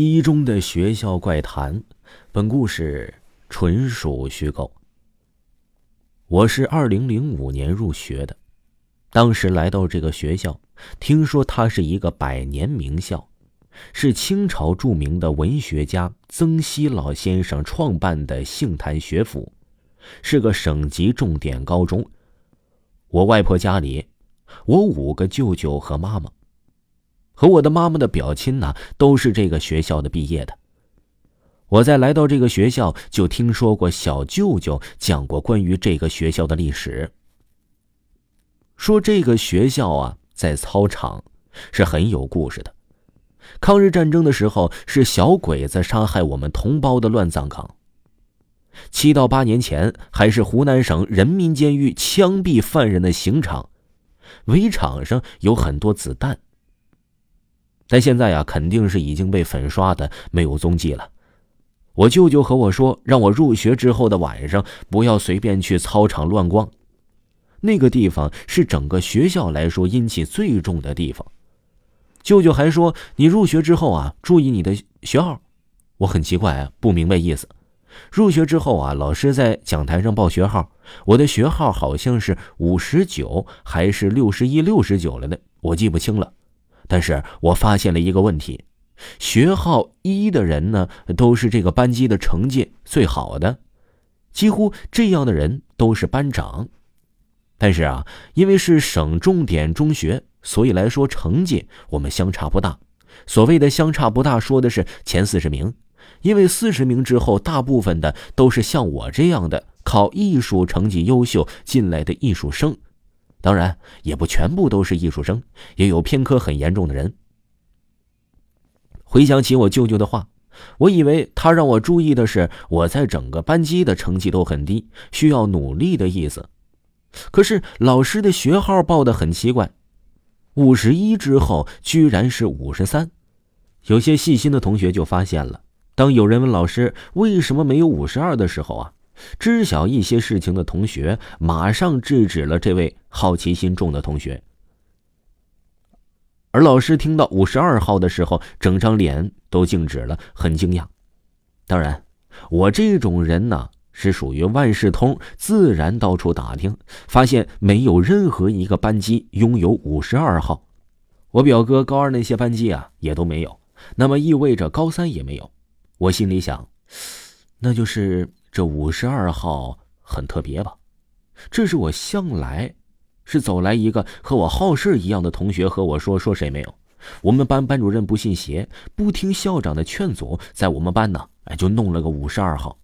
一中的学校怪谈，本故事纯属虚构。我是二零零五年入学的，当时来到这个学校，听说它是一个百年名校，是清朝著名的文学家曾希老先生创办的杏坛学府，是个省级重点高中。我外婆家里，我五个舅舅和妈妈。和我的妈妈的表亲呢，都是这个学校的毕业的。我在来到这个学校，就听说过小舅舅讲过关于这个学校的历史。说这个学校啊，在操场是很有故事的。抗日战争的时候，是小鬼子杀害我们同胞的乱葬岗。七到八年前，还是湖南省人民监狱枪毙犯人的刑场，围场上有很多子弹。但现在啊，肯定是已经被粉刷的没有踪迹了。我舅舅和我说，让我入学之后的晚上不要随便去操场乱逛，那个地方是整个学校来说阴气最重的地方。舅舅还说，你入学之后啊，注意你的学号。我很奇怪啊，不明白意思。入学之后啊，老师在讲台上报学号，我的学号好像是五十九还是六十一、六十九了呢，我记不清了。但是我发现了一个问题，学号一的人呢，都是这个班级的成绩最好的，几乎这样的人都是班长。但是啊，因为是省重点中学，所以来说成绩我们相差不大。所谓的相差不大，说的是前四十名，因为四十名之后，大部分的都是像我这样的考艺术成绩优秀进来的艺术生。当然，也不全部都是艺术生，也有偏科很严重的人。回想起我舅舅的话，我以为他让我注意的是我在整个班级的成绩都很低，需要努力的意思。可是老师的学号报的很奇怪，五十一之后居然是五十三。有些细心的同学就发现了，当有人问老师为什么没有五十二的时候啊。知晓一些事情的同学马上制止了这位好奇心重的同学，而老师听到五十二号的时候，整张脸都静止了，很惊讶。当然，我这种人呢是属于万事通，自然到处打听，发现没有任何一个班级拥有五十二号。我表哥高二那些班级啊也都没有，那么意味着高三也没有。我心里想，那就是。这五十二号很特别吧？这是我向来是走来一个和我好事一样的同学和我说，说谁没有？我们班班主任不信邪，不听校长的劝阻，在我们班呢，哎，就弄了个五十二号。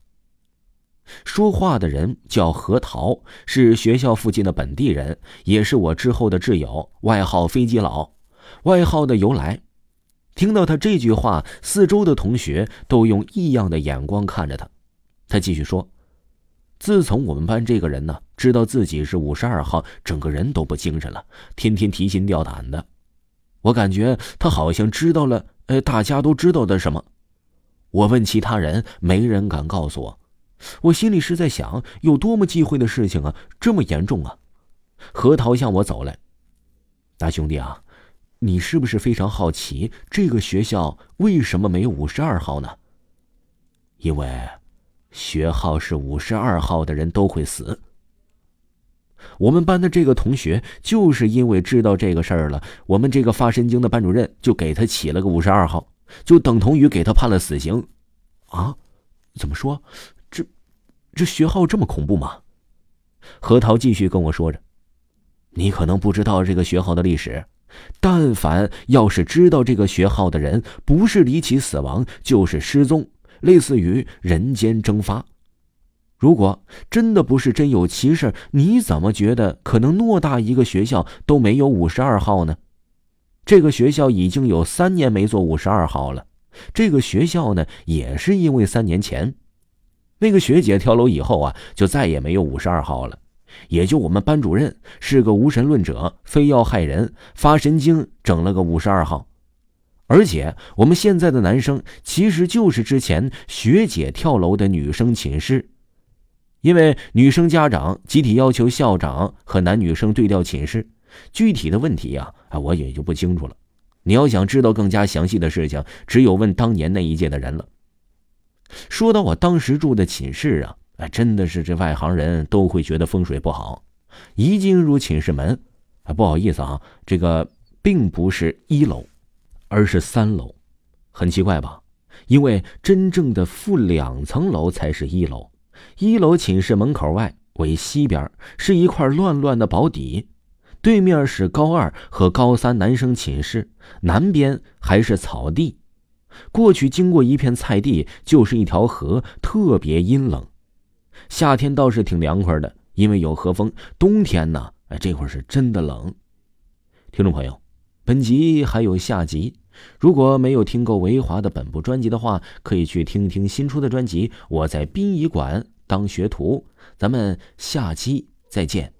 说话的人叫何桃，是学校附近的本地人，也是我之后的挚友，外号飞机佬。外号的由来，听到他这句话，四周的同学都用异样的眼光看着他。他继续说：“自从我们班这个人呢，知道自己是五十二号，整个人都不精神了，天天提心吊胆的。我感觉他好像知道了，呃，大家都知道的什么。我问其他人，没人敢告诉我。我心里是在想，有多么忌讳的事情啊，这么严重啊！”何桃向我走来，大兄弟啊，你是不是非常好奇这个学校为什么没有五十二号呢？因为。学号是五十二号的人都会死。我们班的这个同学就是因为知道这个事儿了，我们这个发神经的班主任就给他起了个五十二号，就等同于给他判了死刑。啊？怎么说？这这学号这么恐怖吗？何桃继续跟我说着：“你可能不知道这个学号的历史，但凡要是知道这个学号的人，不是离奇死亡，就是失踪。”类似于人间蒸发。如果真的不是真有其事，你怎么觉得可能偌大一个学校都没有五十二号呢？这个学校已经有三年没做五十二号了，这个学校呢，也是因为三年前，那个学姐跳楼以后啊，就再也没有五十二号了。也就我们班主任是个无神论者，非要害人，发神经，整了个五十二号。而且我们现在的男生其实就是之前学姐跳楼的女生寝室，因为女生家长集体要求校长和男女生对调寝室，具体的问题呀，我也就不清楚了。你要想知道更加详细的事情，只有问当年那一届的人了。说到我当时住的寝室啊，哎，真的是这外行人都会觉得风水不好。一进入寝室门，啊，不好意思啊，这个并不是一楼。而是三楼，很奇怪吧？因为真正的负两层楼才是一楼。一楼寝室门口外为西边，是一块乱乱的宝底，对面是高二和高三男生寝室，南边还是草地。过去经过一片菜地，就是一条河，特别阴冷。夏天倒是挺凉快的，因为有河风。冬天呢，哎，这会儿是真的冷。听众朋友，本集还有下集。如果没有听够维华的本部专辑的话，可以去听听新出的专辑《我在殡仪馆当学徒》。咱们下期再见。